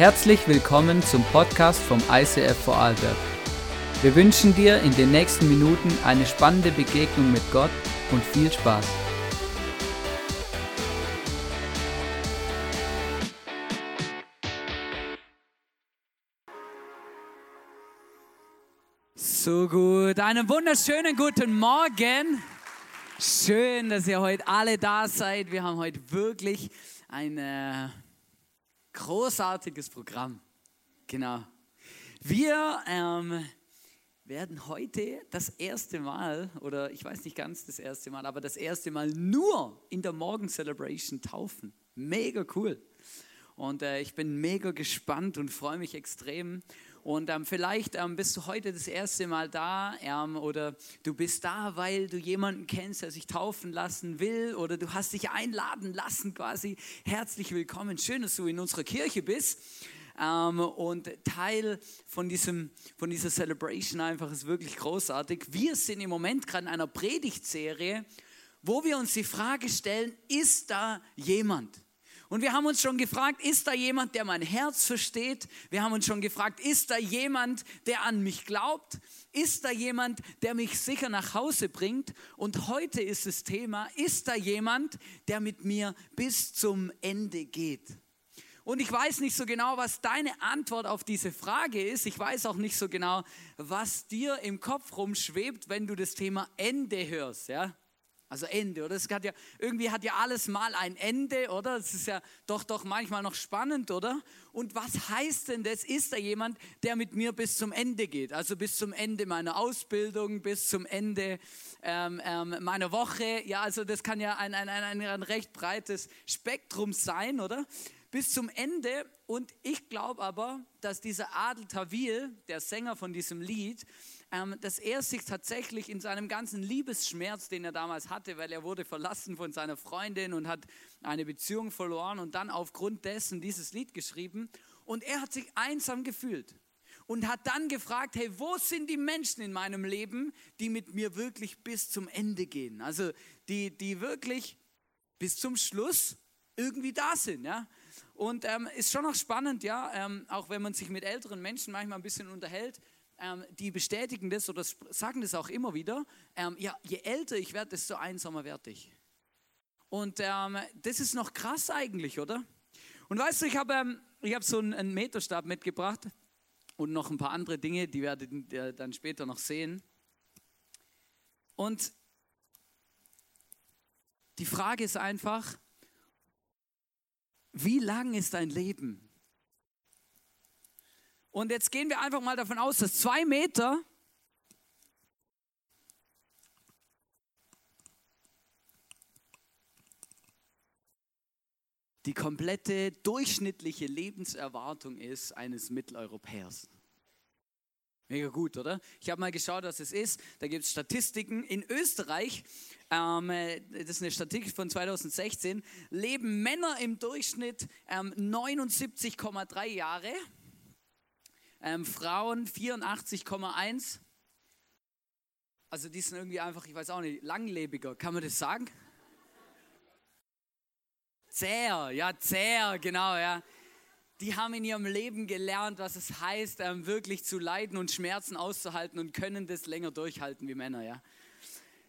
Herzlich willkommen zum Podcast vom ICF Vorarlberg. Wir wünschen dir in den nächsten Minuten eine spannende Begegnung mit Gott und viel Spaß. So gut, einen wunderschönen guten Morgen. Schön, dass ihr heute alle da seid. Wir haben heute wirklich ein äh, großartiges Programm. Genau. Wir ähm, werden heute das erste Mal, oder ich weiß nicht ganz das erste Mal, aber das erste Mal nur in der Morgen Celebration taufen. Mega cool. Und äh, ich bin mega gespannt und freue mich extrem. Und ähm, vielleicht ähm, bist du heute das erste Mal da ähm, oder du bist da, weil du jemanden kennst, der sich taufen lassen will oder du hast dich einladen lassen quasi. Herzlich willkommen. Schön, dass du in unserer Kirche bist. Ähm, und Teil von, diesem, von dieser Celebration einfach ist wirklich großartig. Wir sind im Moment gerade in einer Predigtserie, wo wir uns die Frage stellen, ist da jemand? Und wir haben uns schon gefragt, ist da jemand, der mein Herz versteht? Wir haben uns schon gefragt, ist da jemand, der an mich glaubt? Ist da jemand, der mich sicher nach Hause bringt? Und heute ist das Thema, ist da jemand, der mit mir bis zum Ende geht? Und ich weiß nicht so genau, was deine Antwort auf diese Frage ist. Ich weiß auch nicht so genau, was dir im Kopf rumschwebt, wenn du das Thema Ende hörst. Ja? Also Ende, oder? Es hat ja, irgendwie hat ja alles mal ein Ende, oder? Es ist ja doch, doch manchmal noch spannend, oder? Und was heißt denn das? Ist da jemand, der mit mir bis zum Ende geht? Also bis zum Ende meiner Ausbildung, bis zum Ende ähm, ähm, meiner Woche. Ja, also das kann ja ein, ein, ein, ein recht breites Spektrum sein, oder? Bis zum Ende. Und ich glaube aber, dass dieser Adel Tawil, der Sänger von diesem Lied, dass er sich tatsächlich in seinem ganzen Liebesschmerz, den er damals hatte, weil er wurde verlassen von seiner Freundin und hat eine Beziehung verloren und dann aufgrund dessen dieses Lied geschrieben. Und er hat sich einsam gefühlt und hat dann gefragt, hey, wo sind die Menschen in meinem Leben, die mit mir wirklich bis zum Ende gehen? Also die, die wirklich bis zum Schluss irgendwie da sind, ja. Und ähm, ist schon noch spannend, ja, ähm, auch wenn man sich mit älteren Menschen manchmal ein bisschen unterhält, ähm, die bestätigen das oder sagen das auch immer wieder, ähm, ja, je älter ich werde, desto einsamer werde ich. Und ähm, das ist noch krass eigentlich, oder? Und weißt du, ich habe ähm, hab so einen, einen Meterstab mitgebracht und noch ein paar andere Dinge, die werdet ihr dann später noch sehen. Und die Frage ist einfach, wie lang ist dein Leben? Und jetzt gehen wir einfach mal davon aus, dass zwei Meter die komplette durchschnittliche Lebenserwartung ist eines Mitteleuropäers. Mega gut, oder? Ich habe mal geschaut, was es ist. Da gibt es Statistiken. In Österreich, ähm, das ist eine Statistik von 2016, leben Männer im Durchschnitt ähm, 79,3 Jahre ähm, Frauen 84,1. Also die sind irgendwie einfach, ich weiß auch nicht, langlebiger. Kann man das sagen? Zäher, ja, zäher, genau, ja. Die haben in ihrem Leben gelernt, was es heißt, ähm, wirklich zu leiden und Schmerzen auszuhalten und können das länger durchhalten wie Männer, ja.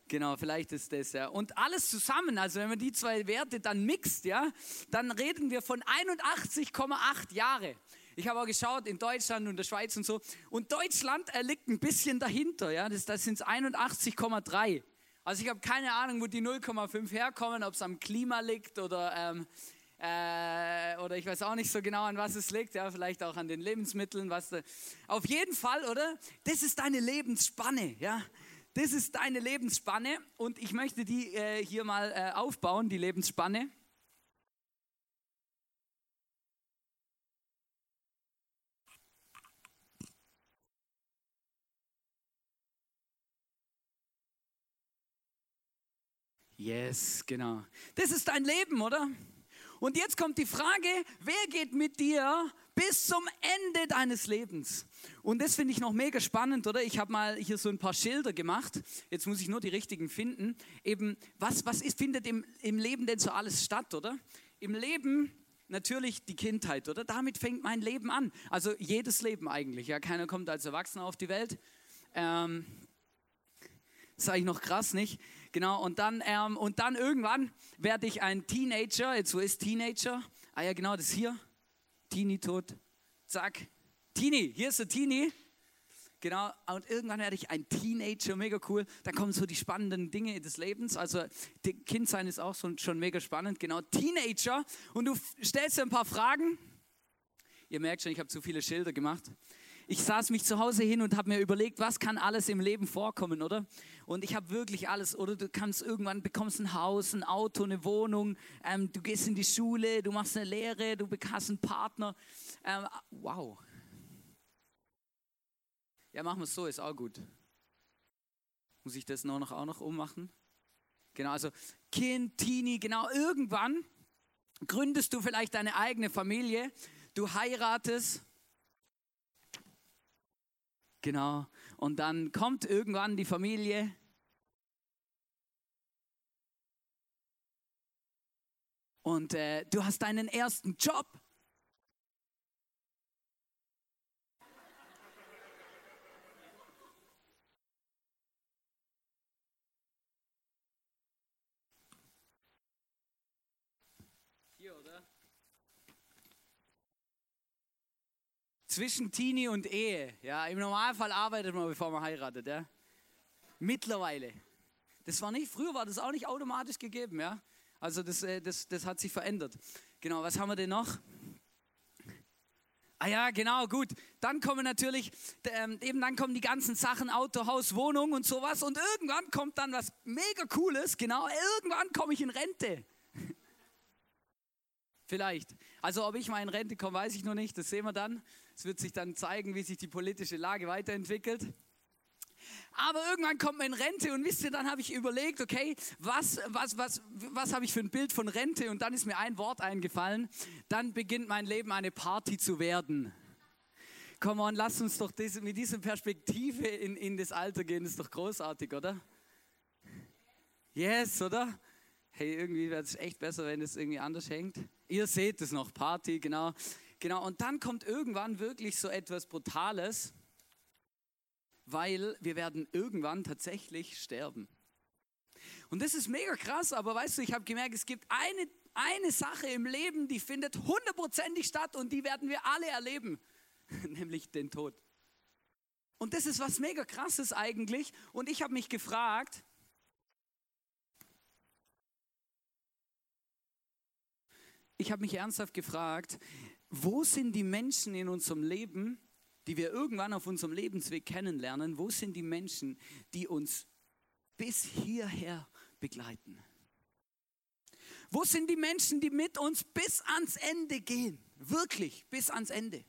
Genau, vielleicht ist das ja. Und alles zusammen, also wenn man die zwei Werte dann mixt, ja, dann reden wir von 81,8 Jahre. Ich habe auch geschaut in Deutschland und der Schweiz und so. Und Deutschland er liegt ein bisschen dahinter. Ja? Das, das sind 81,3. Also ich habe keine Ahnung, wo die 0,5 herkommen, ob es am Klima liegt oder, ähm, äh, oder ich weiß auch nicht so genau, an was es liegt. Ja, vielleicht auch an den Lebensmitteln. Was da, auf jeden Fall, oder? Das ist deine Lebensspanne. Ja? Das ist deine Lebensspanne und ich möchte die äh, hier mal äh, aufbauen, die Lebensspanne. Yes, genau. Das ist dein Leben, oder? Und jetzt kommt die Frage, wer geht mit dir bis zum Ende deines Lebens? Und das finde ich noch mega spannend, oder? Ich habe mal hier so ein paar Schilder gemacht. Jetzt muss ich nur die richtigen finden. Eben, was, was ist, findet im, im Leben denn so alles statt, oder? Im Leben natürlich die Kindheit, oder? Damit fängt mein Leben an. Also jedes Leben eigentlich. Ja, keiner kommt als Erwachsener auf die Welt. Ähm, das ist eigentlich noch krass, nicht? Genau, und dann, ähm, und dann irgendwann werde ich ein Teenager. Jetzt, wo ist Teenager? Ah ja, genau, das hier. Teenie tot. Zack. Teenie, hier ist der Teenie. Genau, und irgendwann werde ich ein Teenager, mega cool. Dann kommen so die spannenden Dinge des Lebens. Also, Kindsein ist auch schon mega spannend. Genau, Teenager. Und du stellst dir ein paar Fragen. Ihr merkt schon, ich habe zu viele Schilder gemacht. Ich saß mich zu Hause hin und habe mir überlegt, was kann alles im Leben vorkommen, oder? Und ich habe wirklich alles, oder? Du kannst irgendwann bekommst ein Haus, ein Auto, eine Wohnung, ähm, du gehst in die Schule, du machst eine Lehre, du bekommst einen Partner. Ähm, wow, ja, machen wir es so, ist auch gut. Muss ich das noch auch noch ummachen? Genau, also Kind, Teenie, genau, irgendwann gründest du vielleicht deine eigene Familie, du heiratest, genau, und dann kommt irgendwann die Familie. Und äh, du hast deinen ersten Job. Zwischen Teenie und Ehe. Ja, Im Normalfall arbeitet man, bevor man heiratet. Ja. Mittlerweile. Das war nicht, früher war das auch nicht automatisch gegeben. Ja. Also das, äh, das, das hat sich verändert. Genau, was haben wir denn noch? Ah ja, genau, gut. Dann kommen natürlich, ähm, eben dann kommen die ganzen Sachen, Auto, Haus, Wohnung und sowas. Und irgendwann kommt dann was mega Cooles, genau, irgendwann komme ich in Rente. Vielleicht. Also ob ich mal in Rente komme, weiß ich noch nicht, das sehen wir dann. Es wird sich dann zeigen, wie sich die politische Lage weiterentwickelt. Aber irgendwann kommt man in Rente und wisst ihr, dann habe ich überlegt, okay, was, was, was, was habe ich für ein Bild von Rente? Und dann ist mir ein Wort eingefallen. Dann beginnt mein Leben eine Party zu werden. Komm on, lass uns doch diese, mit dieser Perspektive in, in das Alter gehen. Das ist doch großartig, oder? Yes, oder? Hey, irgendwie wäre es echt besser, wenn es irgendwie anders hängt. Ihr seht es noch, Party, genau. Genau, und dann kommt irgendwann wirklich so etwas Brutales, weil wir werden irgendwann tatsächlich sterben. Und das ist mega krass, aber weißt du, ich habe gemerkt, es gibt eine, eine Sache im Leben, die findet hundertprozentig statt und die werden wir alle erleben, nämlich den Tod. Und das ist was mega krasses eigentlich. Und ich habe mich gefragt, ich habe mich ernsthaft gefragt, wo sind die Menschen in unserem Leben, die wir irgendwann auf unserem Lebensweg kennenlernen, wo sind die Menschen, die uns bis hierher begleiten? Wo sind die Menschen, die mit uns bis ans Ende gehen? Wirklich, bis ans Ende.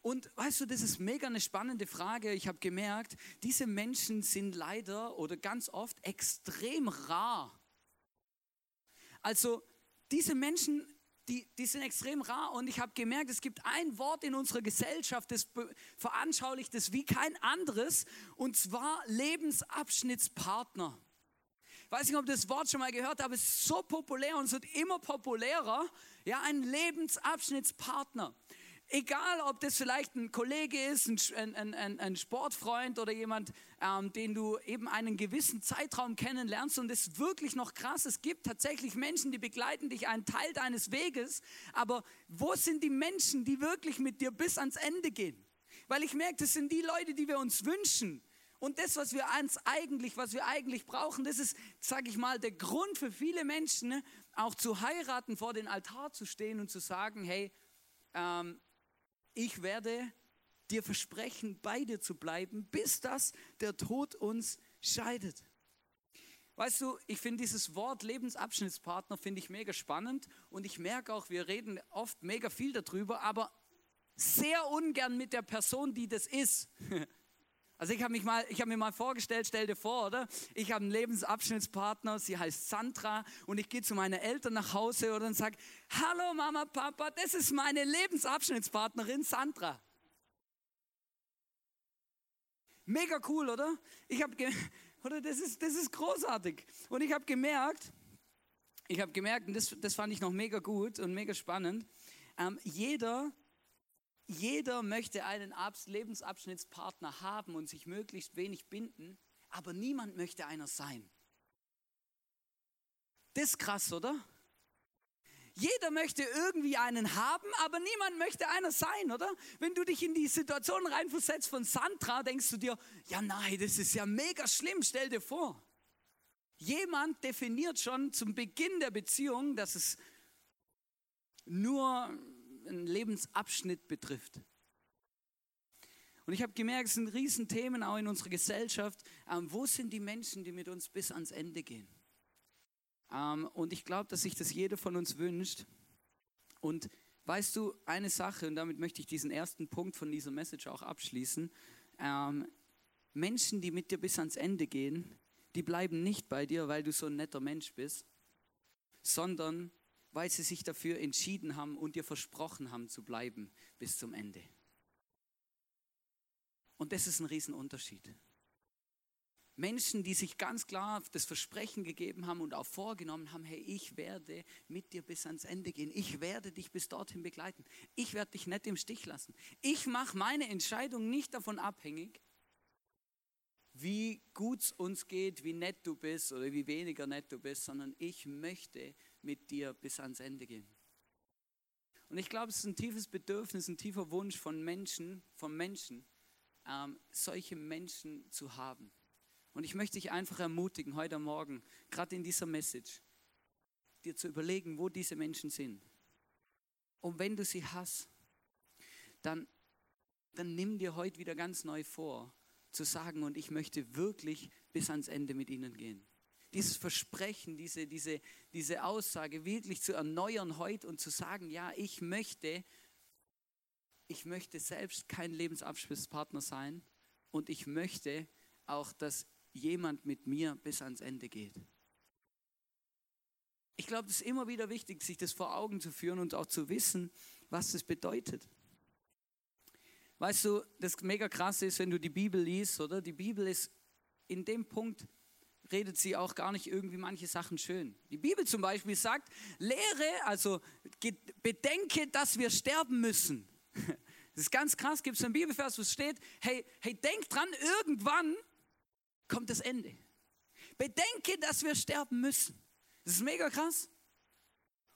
Und weißt du, das ist mega eine spannende Frage. Ich habe gemerkt, diese Menschen sind leider oder ganz oft extrem rar. Also diese Menschen die, die sind extrem rar und ich habe gemerkt, es gibt ein Wort in unserer Gesellschaft, das veranschaulicht es wie kein anderes und zwar Lebensabschnittspartner. Ich weiß nicht, ob ihr das Wort schon mal gehört habt, aber es ist so populär und es wird immer populärer. Ja, ein Lebensabschnittspartner. Egal, ob das vielleicht ein Kollege ist, ein, ein, ein, ein Sportfreund oder jemand, ähm, den du eben einen gewissen Zeitraum kennenlernst. Und es wirklich noch krass. Es gibt tatsächlich Menschen, die begleiten dich einen Teil deines Weges. Aber wo sind die Menschen, die wirklich mit dir bis ans Ende gehen? Weil ich merke, das sind die Leute, die wir uns wünschen. Und das, was wir eigentlich, was wir eigentlich brauchen, das ist, sage ich mal, der Grund für viele Menschen, ne, auch zu heiraten, vor den Altar zu stehen und zu sagen, hey, ähm, ich werde dir versprechen, bei dir zu bleiben, bis das der Tod uns scheidet. Weißt du, ich finde dieses Wort Lebensabschnittspartner finde ich mega spannend und ich merke auch, wir reden oft mega viel darüber, aber sehr ungern mit der Person, die das ist. Also ich habe mich mal, ich habe mir mal vorgestellt, stell dir vor, oder? Ich habe einen Lebensabschnittspartner, sie heißt Sandra und ich gehe zu meinen Eltern nach Hause oder und sage, hallo Mama, Papa, das ist meine Lebensabschnittspartnerin Sandra. Mega cool, oder? Ich habe, oder das ist, das ist großartig. Und ich habe gemerkt, ich habe gemerkt, und das, das fand ich noch mega gut und mega spannend, ähm, jeder, jeder möchte einen Lebensabschnittspartner haben und sich möglichst wenig binden, aber niemand möchte einer sein. Das ist krass, oder? Jeder möchte irgendwie einen haben, aber niemand möchte einer sein, oder? Wenn du dich in die Situation reinversetzt von Sandra, denkst du dir, ja nein, das ist ja mega schlimm, stell dir vor. Jemand definiert schon zum Beginn der Beziehung, dass es nur einen Lebensabschnitt betrifft. Und ich habe gemerkt, es sind Riesenthemen auch in unserer Gesellschaft. Ähm, wo sind die Menschen, die mit uns bis ans Ende gehen? Ähm, und ich glaube, dass sich das jeder von uns wünscht. Und weißt du, eine Sache, und damit möchte ich diesen ersten Punkt von dieser Message auch abschließen. Ähm, Menschen, die mit dir bis ans Ende gehen, die bleiben nicht bei dir, weil du so ein netter Mensch bist, sondern weil sie sich dafür entschieden haben und dir versprochen haben zu bleiben bis zum Ende. Und das ist ein Riesenunterschied. Menschen, die sich ganz klar das Versprechen gegeben haben und auch vorgenommen haben, hey, ich werde mit dir bis ans Ende gehen. Ich werde dich bis dorthin begleiten. Ich werde dich nicht im Stich lassen. Ich mache meine Entscheidung nicht davon abhängig, wie gut es uns geht, wie nett du bist oder wie weniger nett du bist, sondern ich möchte mit dir bis ans Ende gehen. Und ich glaube, es ist ein tiefes Bedürfnis, ein tiefer Wunsch von Menschen, von Menschen, ähm, solche Menschen zu haben. Und ich möchte dich einfach ermutigen, heute Morgen, gerade in dieser Message, dir zu überlegen, wo diese Menschen sind. Und wenn du sie hast, dann, dann nimm dir heute wieder ganz neu vor, zu sagen, und ich möchte wirklich bis ans Ende mit ihnen gehen. Dieses Versprechen, diese, diese, diese Aussage wirklich zu erneuern heute und zu sagen, ja, ich möchte, ich möchte selbst kein Lebensabschlusspartner sein und ich möchte auch, dass jemand mit mir bis ans Ende geht. Ich glaube, es ist immer wieder wichtig, sich das vor Augen zu führen und auch zu wissen, was das bedeutet. Weißt du, das mega krass ist, wenn du die Bibel liest, oder? Die Bibel ist in dem Punkt, redet sie auch gar nicht irgendwie manche Sachen schön. Die Bibel zum Beispiel sagt, lehre, also bedenke, dass wir sterben müssen. Das ist ganz krass, gibt es einen Bibelvers, wo es steht, hey, hey, denk dran, irgendwann kommt das Ende. Bedenke, dass wir sterben müssen. Das ist mega krass.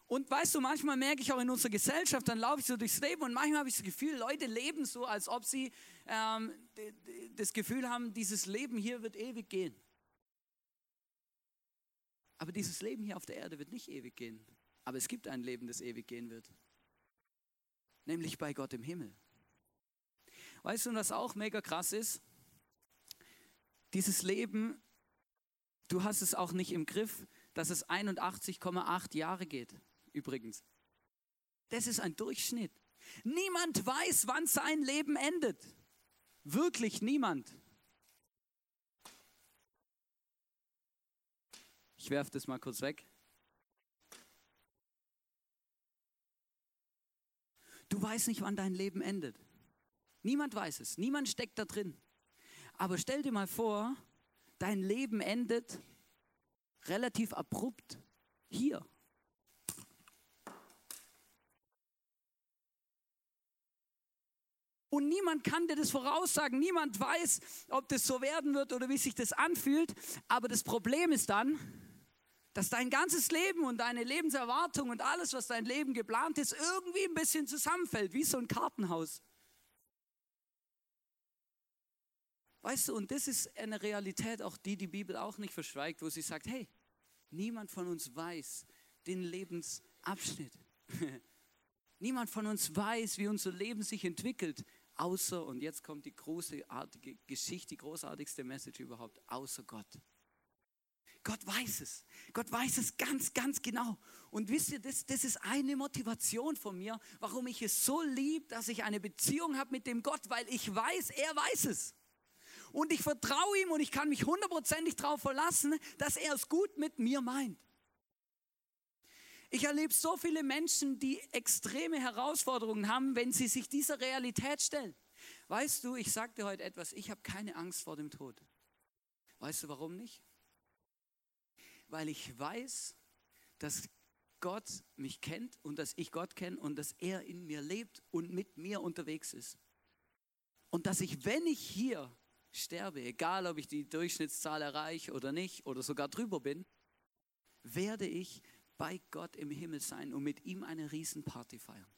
Und weißt du, manchmal merke ich auch in unserer Gesellschaft, dann laufe ich so durchs Leben und manchmal habe ich das Gefühl, Leute leben so, als ob sie ähm, das Gefühl haben, dieses Leben hier wird ewig gehen. Aber dieses Leben hier auf der Erde wird nicht ewig gehen. Aber es gibt ein Leben, das ewig gehen wird. Nämlich bei Gott im Himmel. Weißt du, was auch mega krass ist? Dieses Leben, du hast es auch nicht im Griff, dass es 81,8 Jahre geht übrigens. Das ist ein Durchschnitt. Niemand weiß, wann sein Leben endet. Wirklich niemand. Ich werfe das mal kurz weg. Du weißt nicht, wann dein Leben endet. Niemand weiß es. Niemand steckt da drin. Aber stell dir mal vor, dein Leben endet relativ abrupt hier. Und niemand kann dir das voraussagen. Niemand weiß, ob das so werden wird oder wie sich das anfühlt. Aber das Problem ist dann, dass dein ganzes Leben und deine Lebenserwartung und alles, was dein Leben geplant ist, irgendwie ein bisschen zusammenfällt, wie so ein Kartenhaus. Weißt du, und das ist eine Realität, auch die die Bibel auch nicht verschweigt, wo sie sagt, hey, niemand von uns weiß den Lebensabschnitt. niemand von uns weiß, wie unser Leben sich entwickelt außer, und jetzt kommt die großartige Geschichte, die großartigste Message überhaupt, außer Gott. Gott weiß es. Gott weiß es ganz, ganz genau. Und wisst ihr, das, das ist eine Motivation von mir, warum ich es so lieb, dass ich eine Beziehung habe mit dem Gott, weil ich weiß, er weiß es. Und ich vertraue ihm und ich kann mich hundertprozentig darauf verlassen, dass er es gut mit mir meint. Ich erlebe so viele Menschen, die extreme Herausforderungen haben, wenn sie sich dieser Realität stellen. Weißt du, ich sagte heute etwas, ich habe keine Angst vor dem Tod. Weißt du warum nicht? Weil ich weiß, dass Gott mich kennt und dass ich Gott kenne und dass er in mir lebt und mit mir unterwegs ist. Und dass ich, wenn ich hier sterbe, egal ob ich die Durchschnittszahl erreiche oder nicht oder sogar drüber bin, werde ich bei Gott im Himmel sein und mit ihm eine Riesenparty feiern.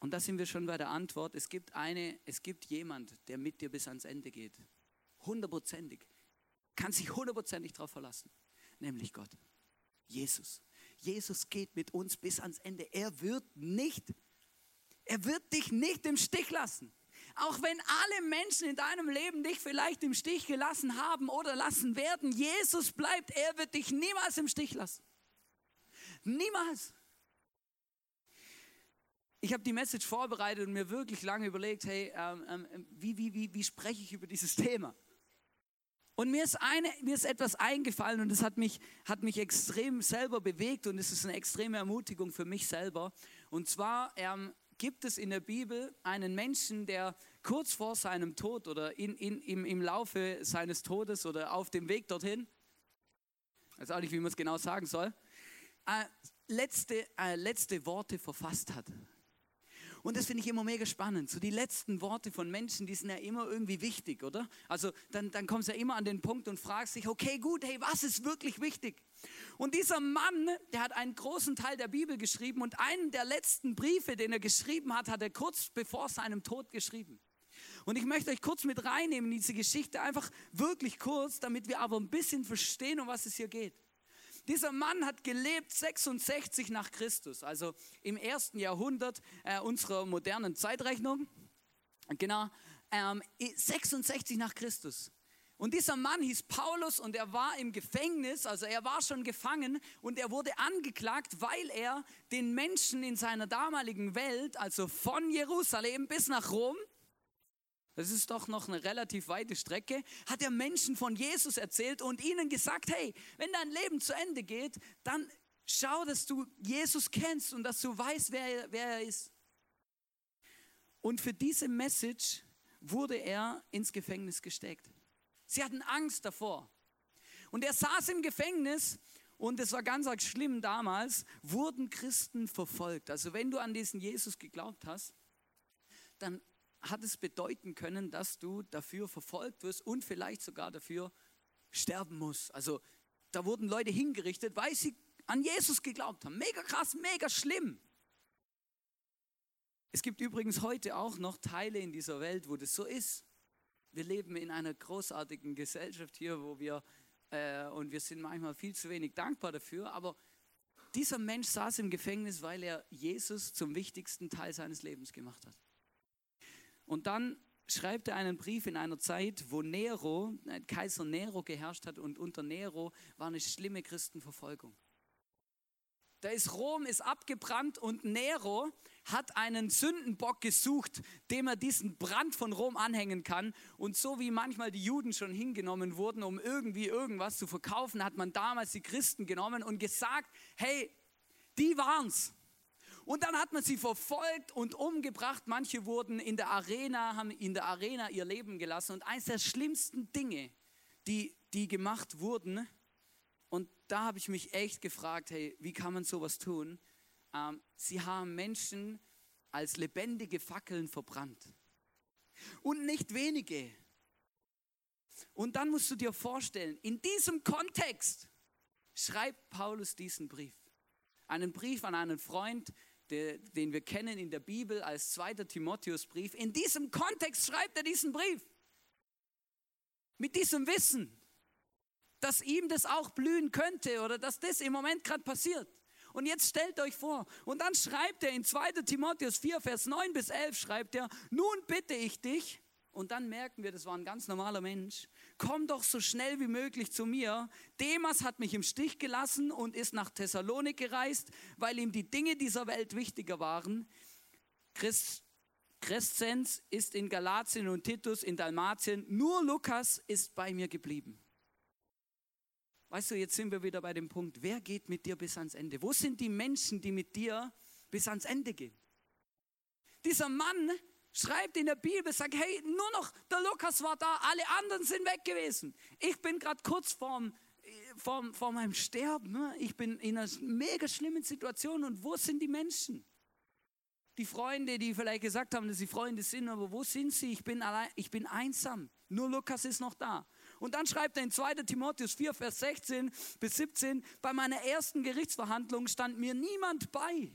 Und da sind wir schon bei der Antwort. Es gibt eine, es gibt jemand, der mit dir bis ans Ende geht. Hundertprozentig. Kann sich hundertprozentig darauf verlassen. Nämlich Gott. Jesus. Jesus geht mit uns bis ans Ende. Er wird nicht, er wird dich nicht im Stich lassen. Auch wenn alle Menschen in deinem Leben dich vielleicht im Stich gelassen haben oder lassen werden, Jesus bleibt. Er wird dich niemals im Stich lassen. Niemals. Ich habe die Message vorbereitet und mir wirklich lange überlegt, hey, ähm, ähm, wie, wie, wie, wie spreche ich über dieses Thema? Und mir ist, eine, mir ist etwas eingefallen und es hat mich, hat mich extrem selber bewegt und es ist eine extreme Ermutigung für mich selber. Und zwar ähm, gibt es in der Bibel einen Menschen, der kurz vor seinem Tod oder in, in, im, im Laufe seines Todes oder auf dem Weg dorthin, weiß auch nicht, wie man es genau sagen soll, äh, letzte, äh, letzte Worte verfasst hat. Und das finde ich immer mega spannend. So die letzten Worte von Menschen, die sind ja immer irgendwie wichtig, oder? Also dann, dann kommst du ja immer an den Punkt und fragst dich, okay, gut, hey, was ist wirklich wichtig? Und dieser Mann, der hat einen großen Teil der Bibel geschrieben und einen der letzten Briefe, den er geschrieben hat, hat er kurz bevor seinem Tod geschrieben. Und ich möchte euch kurz mit reinnehmen in diese Geschichte, einfach wirklich kurz, damit wir aber ein bisschen verstehen, um was es hier geht. Dieser Mann hat gelebt 66 nach Christus, also im ersten Jahrhundert äh, unserer modernen Zeitrechnung. Genau, ähm, 66 nach Christus. Und dieser Mann hieß Paulus und er war im Gefängnis, also er war schon gefangen und er wurde angeklagt, weil er den Menschen in seiner damaligen Welt, also von Jerusalem bis nach Rom, das ist doch noch eine relativ weite Strecke, hat er Menschen von Jesus erzählt und ihnen gesagt, hey, wenn dein Leben zu Ende geht, dann schau, dass du Jesus kennst und dass du weißt, wer, wer er ist. Und für diese Message wurde er ins Gefängnis gesteckt. Sie hatten Angst davor. Und er saß im Gefängnis und es war ganz arg schlimm damals, wurden Christen verfolgt. Also wenn du an diesen Jesus geglaubt hast, dann hat es bedeuten können, dass du dafür verfolgt wirst und vielleicht sogar dafür sterben musst. Also da wurden Leute hingerichtet, weil sie an Jesus geglaubt haben. Mega krass, mega schlimm. Es gibt übrigens heute auch noch Teile in dieser Welt, wo das so ist. Wir leben in einer großartigen Gesellschaft hier, wo wir, äh, und wir sind manchmal viel zu wenig dankbar dafür, aber dieser Mensch saß im Gefängnis, weil er Jesus zum wichtigsten Teil seines Lebens gemacht hat. Und dann schreibt er einen Brief in einer Zeit, wo Nero, äh, Kaiser Nero geherrscht hat und unter Nero war eine schlimme Christenverfolgung. Da ist Rom ist abgebrannt und Nero hat einen Sündenbock gesucht, dem er diesen Brand von Rom anhängen kann. Und so wie manchmal die Juden schon hingenommen wurden, um irgendwie irgendwas zu verkaufen, hat man damals die Christen genommen und gesagt, hey, die waren's. Und dann hat man sie verfolgt und umgebracht. Manche wurden in der Arena, haben in der Arena ihr Leben gelassen. Und eines der schlimmsten Dinge, die, die gemacht wurden, und da habe ich mich echt gefragt, hey, wie kann man sowas tun? Ähm, sie haben Menschen als lebendige Fackeln verbrannt. Und nicht wenige. Und dann musst du dir vorstellen, in diesem Kontext schreibt Paulus diesen Brief. Einen Brief an einen Freund, der, den wir kennen in der Bibel als zweiter Timotheusbrief. In diesem Kontext schreibt er diesen Brief. Mit diesem Wissen, dass ihm das auch blühen könnte oder dass das im Moment gerade passiert. Und jetzt stellt euch vor, und dann schreibt er in 2 Timotheus 4, Vers 9 bis 11, schreibt er, nun bitte ich dich, und dann merken wir, das war ein ganz normaler Mensch. Komm doch so schnell wie möglich zu mir. Demas hat mich im Stich gelassen und ist nach Thessalonik gereist, weil ihm die Dinge dieser Welt wichtiger waren. Christ, Crescens ist in Galatien und Titus in Dalmatien. Nur Lukas ist bei mir geblieben. Weißt du, jetzt sind wir wieder bei dem Punkt, wer geht mit dir bis ans Ende? Wo sind die Menschen, die mit dir bis ans Ende gehen? Dieser Mann schreibt in der Bibel, sagt, hey, nur noch der Lukas war da, alle anderen sind weg gewesen. Ich bin gerade kurz vorm, vor, vor meinem Sterben. Ne? Ich bin in einer mega schlimmen Situation und wo sind die Menschen? Die Freunde, die vielleicht gesagt haben, dass sie Freunde sind, aber wo sind sie? Ich bin allein, ich bin einsam. Nur Lukas ist noch da. Und dann schreibt er in 2. Timotheus 4, Vers 16 bis 17, bei meiner ersten Gerichtsverhandlung stand mir niemand bei.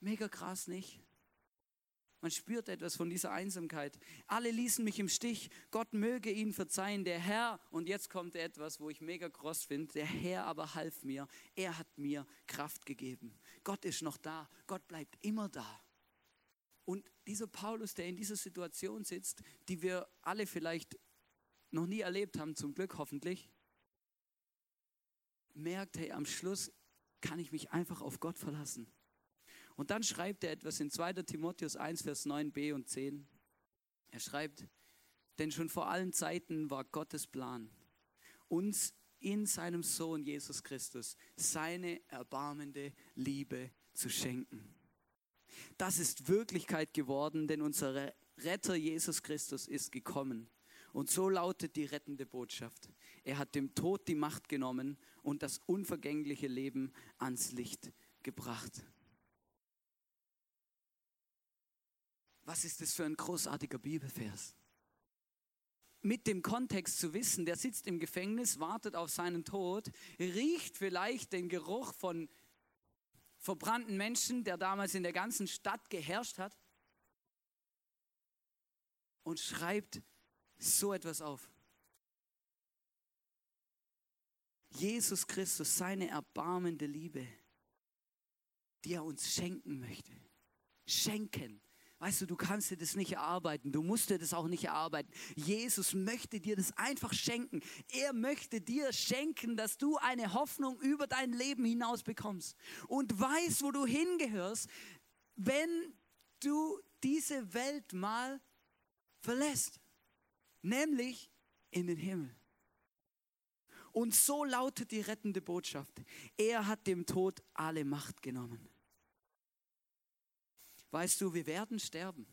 Mega krass, nicht? Man spürt etwas von dieser Einsamkeit. Alle ließen mich im Stich. Gott möge ihnen verzeihen. Der Herr, und jetzt kommt etwas, wo ich mega kross finde, der Herr aber half mir. Er hat mir Kraft gegeben. Gott ist noch da. Gott bleibt immer da. Und dieser Paulus, der in dieser Situation sitzt, die wir alle vielleicht noch nie erlebt haben, zum Glück hoffentlich, merkt, hey, am Schluss kann ich mich einfach auf Gott verlassen. Und dann schreibt er etwas in 2. Timotheus 1, Vers 9b und 10. Er schreibt, denn schon vor allen Zeiten war Gottes Plan, uns in seinem Sohn Jesus Christus seine erbarmende Liebe zu schenken. Das ist Wirklichkeit geworden, denn unser Retter Jesus Christus ist gekommen. Und so lautet die rettende Botschaft. Er hat dem Tod die Macht genommen und das unvergängliche Leben ans Licht gebracht. Was ist das für ein großartiger Bibelvers? Mit dem Kontext zu wissen, der sitzt im Gefängnis, wartet auf seinen Tod, riecht vielleicht den Geruch von verbrannten Menschen, der damals in der ganzen Stadt geherrscht hat, und schreibt so etwas auf. Jesus Christus, seine erbarmende Liebe, die er uns schenken möchte. Schenken. Weißt du, du kannst dir das nicht erarbeiten. Du musst dir das auch nicht erarbeiten. Jesus möchte dir das einfach schenken. Er möchte dir schenken, dass du eine Hoffnung über dein Leben hinaus bekommst und weißt, wo du hingehörst, wenn du diese Welt mal verlässt, nämlich in den Himmel. Und so lautet die rettende Botschaft. Er hat dem Tod alle Macht genommen. Weißt du, wir werden sterben.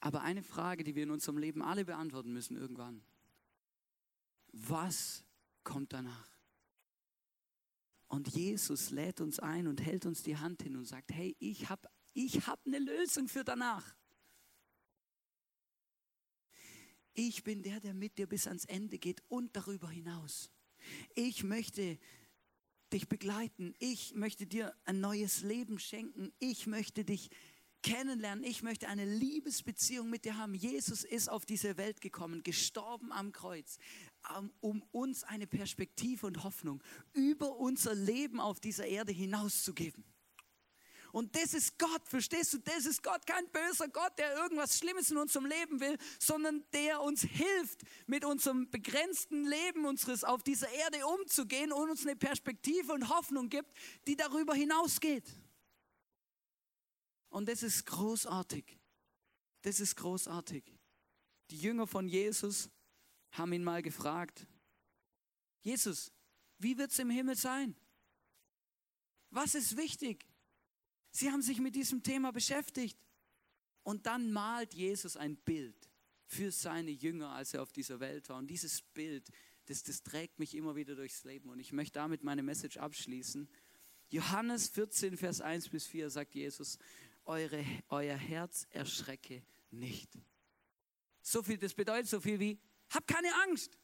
Aber eine Frage, die wir in unserem Leben alle beantworten müssen irgendwann. Was kommt danach? Und Jesus lädt uns ein und hält uns die Hand hin und sagt, hey, ich habe ich hab eine Lösung für danach. Ich bin der, der mit dir bis ans Ende geht und darüber hinaus. Ich möchte dich begleiten. Ich möchte dir ein neues Leben schenken. Ich möchte dich kennenlernen. Ich möchte eine Liebesbeziehung mit dir haben. Jesus ist auf diese Welt gekommen, gestorben am Kreuz, um uns eine Perspektive und Hoffnung über unser Leben auf dieser Erde hinauszugeben. Und das ist Gott, verstehst du? Das ist Gott, kein böser Gott, der irgendwas Schlimmes in unserem Leben will, sondern der uns hilft, mit unserem begrenzten Leben unseres auf dieser Erde umzugehen und uns eine Perspektive und Hoffnung gibt, die darüber hinausgeht. Und das ist großartig. Das ist großartig. Die Jünger von Jesus haben ihn mal gefragt, Jesus, wie wird es im Himmel sein? Was ist wichtig? Sie haben sich mit diesem Thema beschäftigt. Und dann malt Jesus ein Bild für seine Jünger, als er auf dieser Welt war. Und dieses Bild, das, das trägt mich immer wieder durchs Leben. Und ich möchte damit meine Message abschließen. Johannes 14, Vers 1 bis 4 sagt Jesus, eure, euer Herz erschrecke nicht. So viel, das bedeutet so viel wie, habt keine Angst.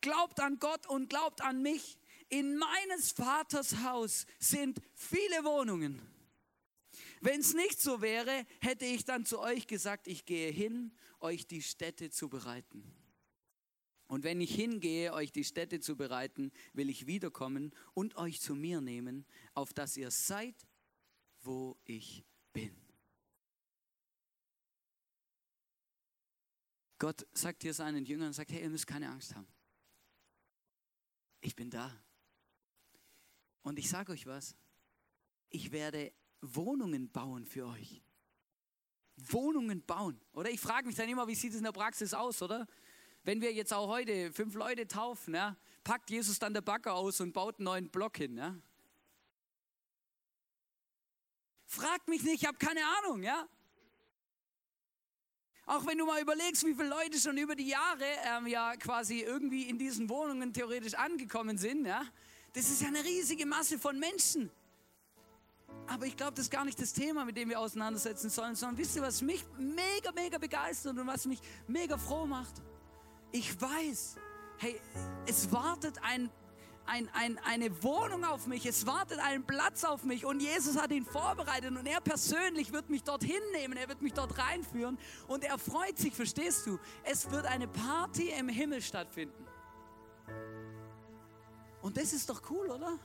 Glaubt an Gott und glaubt an mich in meines Vaters Haus sind viele Wohnungen. Wenn es nicht so wäre, hätte ich dann zu euch gesagt, ich gehe hin, euch die Städte zu bereiten. Und wenn ich hingehe, euch die Städte zu bereiten, will ich wiederkommen und euch zu mir nehmen, auf dass ihr seid, wo ich bin. Gott sagt hier seinen Jüngern, sagt, hey, ihr müsst keine Angst haben. Ich bin da. Und ich sage euch was, ich werde Wohnungen bauen für euch. Wohnungen bauen. Oder ich frage mich dann immer, wie sieht es in der Praxis aus, oder? Wenn wir jetzt auch heute fünf Leute taufen, ja, packt Jesus dann der Bagger aus und baut einen neuen Block hin. Ja? Fragt mich nicht, ich habe keine Ahnung, ja? Auch wenn du mal überlegst, wie viele Leute schon über die Jahre ähm, ja quasi irgendwie in diesen Wohnungen theoretisch angekommen sind, ja, das ist ja eine riesige Masse von Menschen. Aber ich glaube, das ist gar nicht das Thema, mit dem wir auseinandersetzen sollen, sondern wisst ihr, was mich mega, mega begeistert und was mich mega froh macht? Ich weiß, hey, es wartet ein, ein, ein, eine Wohnung auf mich, es wartet ein Platz auf mich und Jesus hat ihn vorbereitet und er persönlich wird mich dorthin nehmen, er wird mich dort reinführen und er freut sich, verstehst du? Es wird eine Party im Himmel stattfinden. Und das ist doch cool, oder?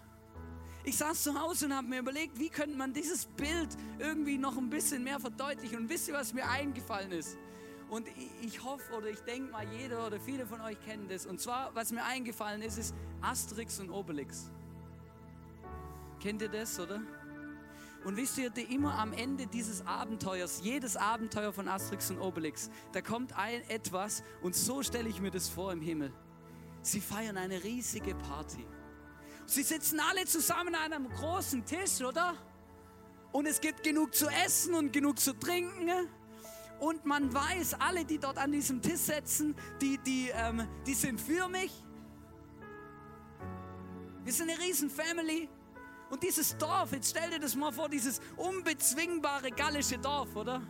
Ich saß zu Hause und habe mir überlegt, wie könnte man dieses Bild irgendwie noch ein bisschen mehr verdeutlichen. Und wisst ihr, was mir eingefallen ist? Und ich hoffe oder ich denke mal, jeder oder viele von euch kennen das. Und zwar, was mir eingefallen ist, ist Asterix und Obelix. Kennt ihr das, oder? Und wisst ihr, immer am Ende dieses Abenteuers, jedes Abenteuer von Asterix und Obelix, da kommt ein etwas und so stelle ich mir das vor im Himmel. Sie feiern eine riesige Party. Sie sitzen alle zusammen an einem großen Tisch, oder? Und es gibt genug zu essen und genug zu trinken. Und man weiß, alle, die dort an diesem Tisch sitzen, die, die, ähm, die sind für mich. Wir sind eine riesen Family. Und dieses Dorf, jetzt stell dir das mal vor, dieses unbezwingbare gallische Dorf, oder?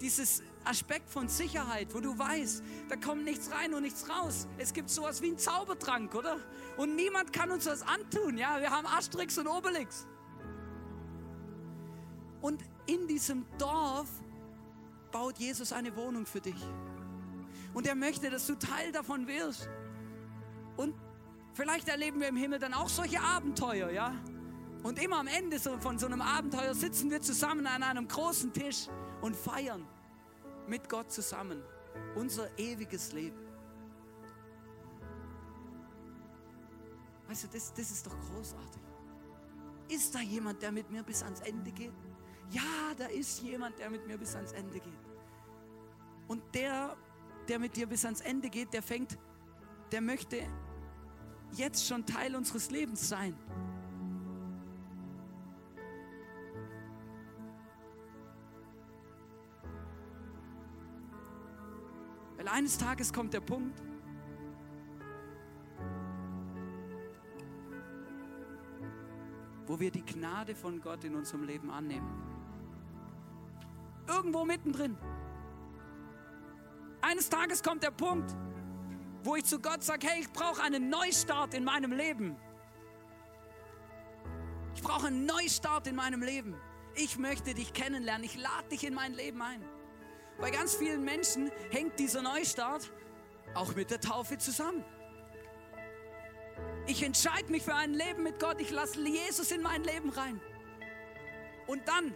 Dieses Aspekt von Sicherheit, wo du weißt, da kommt nichts rein und nichts raus. Es gibt sowas wie einen Zaubertrank, oder? Und niemand kann uns was antun. Ja, wir haben Asterix und Obelix. Und in diesem Dorf baut Jesus eine Wohnung für dich. Und er möchte, dass du Teil davon wirst. Und vielleicht erleben wir im Himmel dann auch solche Abenteuer, ja? Und immer am Ende von so einem Abenteuer sitzen wir zusammen an einem großen Tisch und feiern mit Gott zusammen unser ewiges Leben. Weißt du, das, das ist doch großartig. Ist da jemand, der mit mir bis ans Ende geht? Ja, da ist jemand, der mit mir bis ans Ende geht. Und der, der mit dir bis ans Ende geht, der fängt, der möchte jetzt schon Teil unseres Lebens sein. Eines Tages kommt der Punkt, wo wir die Gnade von Gott in unserem Leben annehmen. Irgendwo mittendrin. Eines Tages kommt der Punkt, wo ich zu Gott sage, hey, ich brauche einen Neustart in meinem Leben. Ich brauche einen Neustart in meinem Leben. Ich möchte dich kennenlernen. Ich lade dich in mein Leben ein. Bei ganz vielen Menschen hängt dieser Neustart auch mit der Taufe zusammen. Ich entscheide mich für ein Leben mit Gott. Ich lasse Jesus in mein Leben rein. Und dann,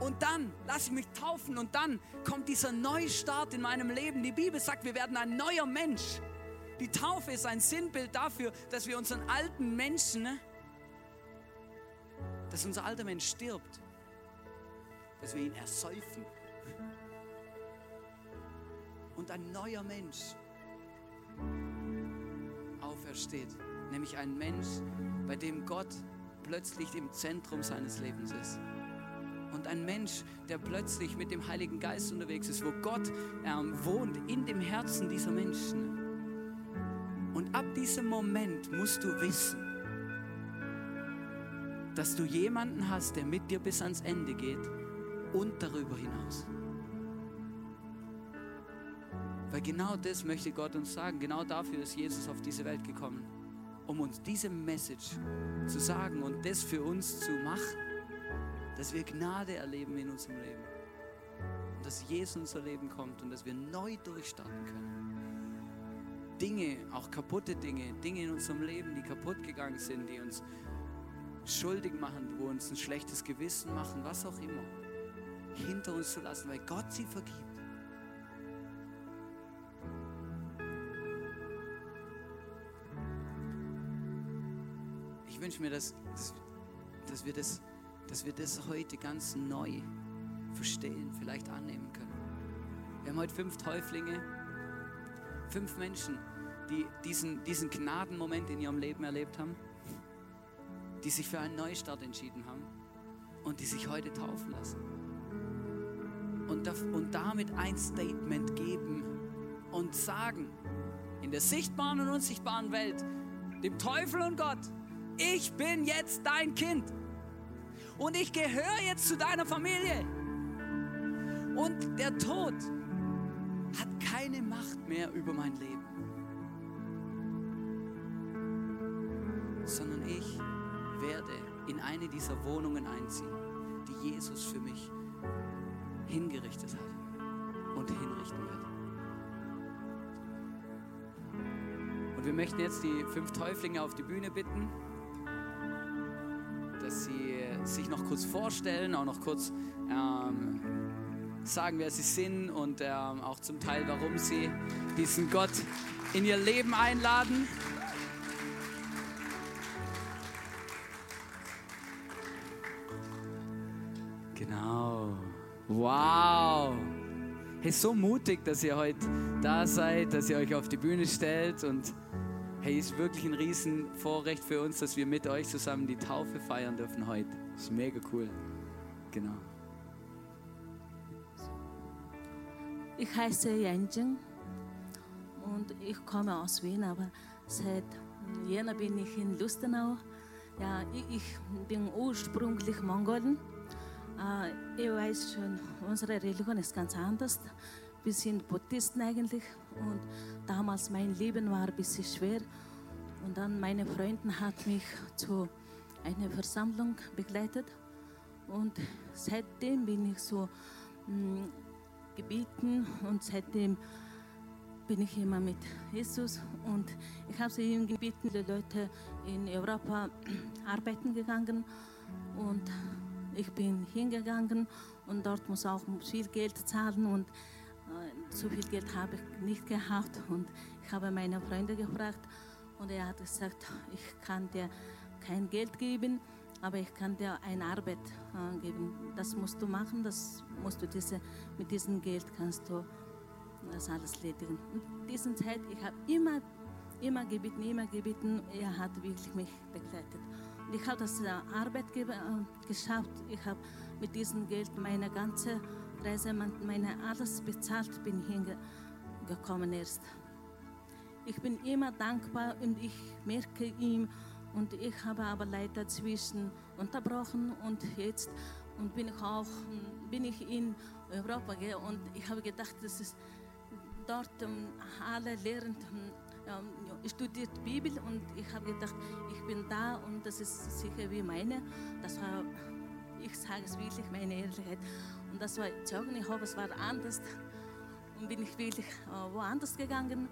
und dann lasse ich mich taufen und dann kommt dieser Neustart in meinem Leben. Die Bibel sagt, wir werden ein neuer Mensch. Die Taufe ist ein Sinnbild dafür, dass wir unseren alten Menschen, ne, dass unser alter Mensch stirbt, dass wir ihn ersäufen und ein neuer Mensch aufersteht. Nämlich ein Mensch, bei dem Gott plötzlich im Zentrum seines Lebens ist. Und ein Mensch, der plötzlich mit dem Heiligen Geist unterwegs ist, wo Gott ähm, wohnt in dem Herzen dieser Menschen. Und ab diesem Moment musst du wissen, dass du jemanden hast, der mit dir bis ans Ende geht und darüber hinaus. Weil genau das möchte Gott uns sagen. Genau dafür ist Jesus auf diese Welt gekommen. Um uns diese Message zu sagen und das für uns zu machen. Dass wir Gnade erleben in unserem Leben. Und dass Jesus in unser Leben kommt und dass wir neu durchstarten können. Dinge, auch kaputte Dinge, Dinge in unserem Leben, die kaputt gegangen sind, die uns schuldig machen, wo uns ein schlechtes Gewissen machen, was auch immer, hinter uns zu lassen, weil Gott sie vergibt. Wünsche mir, dass, dass, dass, wir das, dass wir das heute ganz neu verstehen, vielleicht annehmen können. Wir haben heute fünf Täuflinge, fünf Menschen, die diesen, diesen Gnadenmoment in ihrem Leben erlebt haben, die sich für einen Neustart entschieden haben und die sich heute taufen lassen. und, und damit ein Statement geben und sagen, in der sichtbaren und unsichtbaren Welt, dem Teufel und Gott, ich bin jetzt dein Kind und ich gehöre jetzt zu deiner Familie. Und der Tod hat keine Macht mehr über mein Leben, sondern ich werde in eine dieser Wohnungen einziehen, die Jesus für mich hingerichtet hat und hinrichten wird. Und wir möchten jetzt die fünf Täuflinge auf die Bühne bitten, dass sie sich noch kurz vorstellen, auch noch kurz ähm, sagen, wer sie sind und ähm, auch zum Teil, warum sie diesen Gott in ihr Leben einladen. Genau. Wow. Hey, so mutig, dass ihr heute da seid, dass ihr euch auf die Bühne stellt und hey, ist wirklich ein Riesenvorrecht für uns, dass wir mit euch zusammen die Taufe feiern dürfen heute. Ist mega cool. Genau. Ich heiße Yanjing und ich komme aus Wien, aber seit Jänner bin ich in Lustenau. Ja, ich bin ursprünglich Mongolen. Äh, ich weiß schon, unsere Religion ist ganz anders. Wir sind Buddhisten eigentlich und damals mein Leben war ein bisschen schwer. Und dann meine Freundin hat mich zu einer Versammlung begleitet. Und seitdem bin ich so mh, mm, gebeten und seitdem bin ich immer mit Jesus. Und ich habe sie ihm gebeten, die Leute in Europa arbeiten gegangen. Und ich bin hingegangen. Und dort muss auch viel Geld zahlen. Und äh, so viel Geld habe ich nicht gehabt und ich habe meine Freunde gefragt und er hat gesagt, ich kann dir kein Geld geben, aber ich kann dir eine Arbeit äh, geben. Das musst du machen, das musst du diese, mit diesem Geld kannst du das alles erledigen. In dieser Zeit, ich habe immer, immer gebeten, immer gebeten, er hat wirklich mich begleitet. Und ich habe das äh, äh, geschafft. Ich habe mit diesem Geld meine ganze Reise, meine alles bezahlt, bin hingekommen erst. Ich bin immer dankbar und ich merke ihm, und ich habe aber leider zwischen unterbrochen und jetzt und bin ich auch bin ich in Europa und ich habe gedacht, dass es dort um, alle lehren um, studiert Bibel und ich habe gedacht, ich bin da und das ist sicher wie meine. Das war, ich sage es wirklich, meine Ehrlichkeit. Und das war Zeugen, es war anders. Und bin ich wirklich uh, woanders gegangen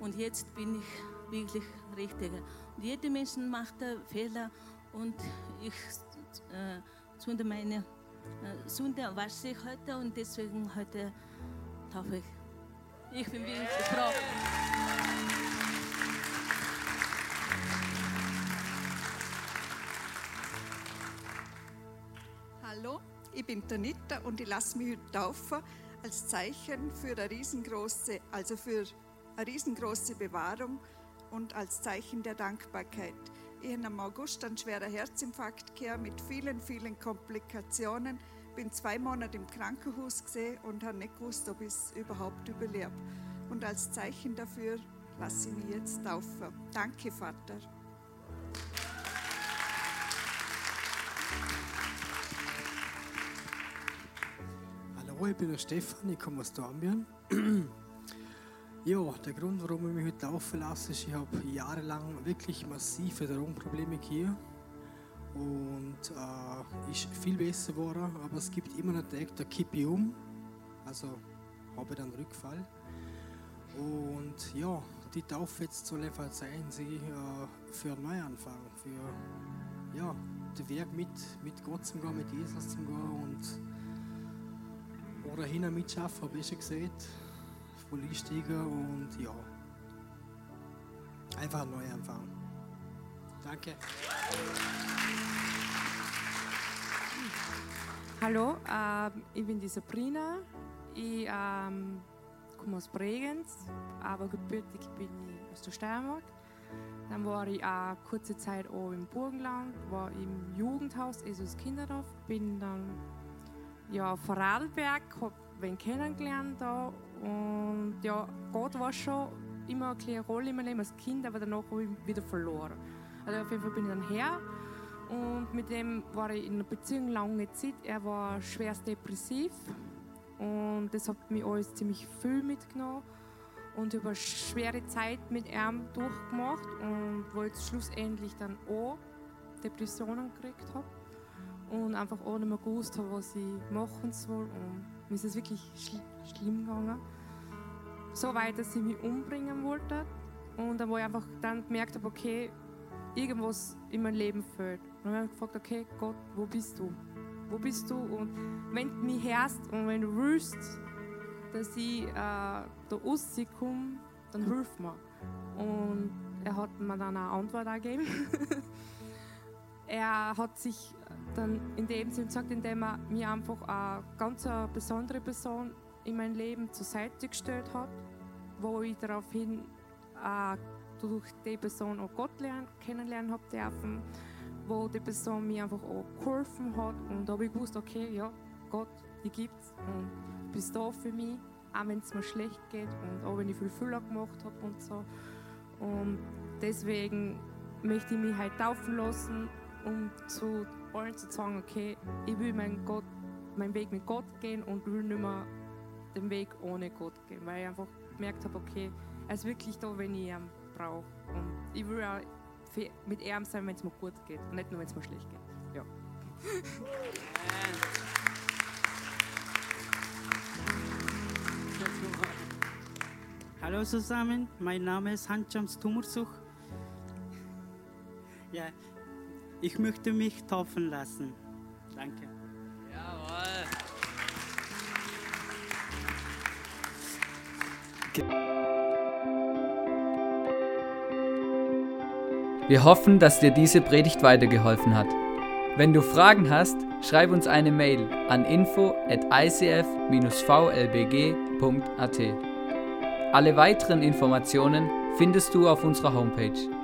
und jetzt bin ich wirklich richtig. Und jeder Mensch macht Fehler und ich äh, zünde meine äh, Sünde wasche ich heute und deswegen heute taufe ich. Ich bin wirklich froh. Ich bin Tanita und ich lasse mich heute taufen als Zeichen für eine riesengroße, also für eine riesengroße Bewahrung und als Zeichen der Dankbarkeit. Ich habe im August einen schweren Herzinfarkt gehabt mit vielen, vielen Komplikationen. Bin zwei Monate im Krankenhaus gesehen und habe nicht gewusst, ob ich es überhaupt überlebe. Und als Zeichen dafür lasse ich mich jetzt taufen. Danke, Vater. Hallo, ich bin der Stefan, ich komme aus Dornbirn. Ja, der Grund, warum ich mich heute laufen lasse, ist, ich habe jahrelang wirklich massive Drogenprobleme hier und äh, ist viel besser geworden, aber es gibt immer noch Tage, da kippe ich um, also habe dann Rückfall. Und ja, die Taufe jetzt soll einfach sein, sie äh, für einen Neuanfang, für ja, den Weg mit, mit Gott zu gehen, mit Jesus zu gehen und oder hin mitschaffen, habe ich schon gesagt voll einsteigen und ja, einfach neu anfangen. Danke. Hallo, äh, ich bin die Sabrina. Ich ähm, komme aus Bregenz, aber gebürtig bin ich aus der Steiermark. Dann war ich auch kurze Zeit auch im Burgenland, war im Jugendhaus, also als Kinderdorf, bin dann ja, von Radlberg, habe wen kennengelernt da und ja, Gott war schon immer eine kleine Rolle in meinem Leben als Kind, aber danach habe ich ihn wieder verloren. Also auf jeden Fall bin ich dann her und mit dem war ich in einer Beziehung lange Zeit. Er war schwerst depressiv und das hat mich alles ziemlich viel mitgenommen und über schwere Zeit mit ihm durchgemacht und wo ich schlussendlich dann auch Depressionen gekriegt habe und einfach nicht mehr gewusst habe, was ich machen soll und mir ist es wirklich schl schlimm gegangen. So weit, dass ich mich umbringen wollte und dann wo ich einfach dann gemerkt habe, okay, irgendwas in meinem Leben fehlt. Und dann habe ich gefragt, okay, Gott, wo bist du? Wo bist du? Und wenn du mich hörst und wenn du willst, dass ich äh, da rauskomme, dann hilf mir. Und er hat mir dann eine Antwort gegeben. er hat sich dann in dem Sinn gesagt, indem er mir einfach eine ganz besondere Person in mein Leben zur Seite gestellt hat, wo ich daraufhin äh, durch die Person auch Gott lernen, kennenlernen habe dürfen, wo die Person mir einfach auch geholfen hat und da habe ich gewusst, okay, ja, Gott, die gibt's und du bist da für mich, auch wenn es mir schlecht geht und auch wenn ich viel Fehler gemacht habe und so. Und deswegen möchte ich mich halt taufen lassen, um zu allen zu sagen, okay, ich will meinen, Gott, meinen Weg mit Gott gehen und will nicht mehr den Weg ohne Gott gehen, weil ich einfach gemerkt habe, okay, er ist wirklich da, wenn ich ihn brauche. Und ich will auch mit ihm sein, wenn es mir gut geht und nicht nur, wenn es mir schlecht geht. Ja. Hallo zusammen, mein Name ist Hanchams Tumursuch. Ja, ich möchte mich taufen lassen. Danke. Jawohl. Wir hoffen, dass dir diese Predigt weitergeholfen hat. Wenn du Fragen hast, schreib uns eine Mail an info at icf-vlbg.at. Alle weiteren Informationen findest du auf unserer Homepage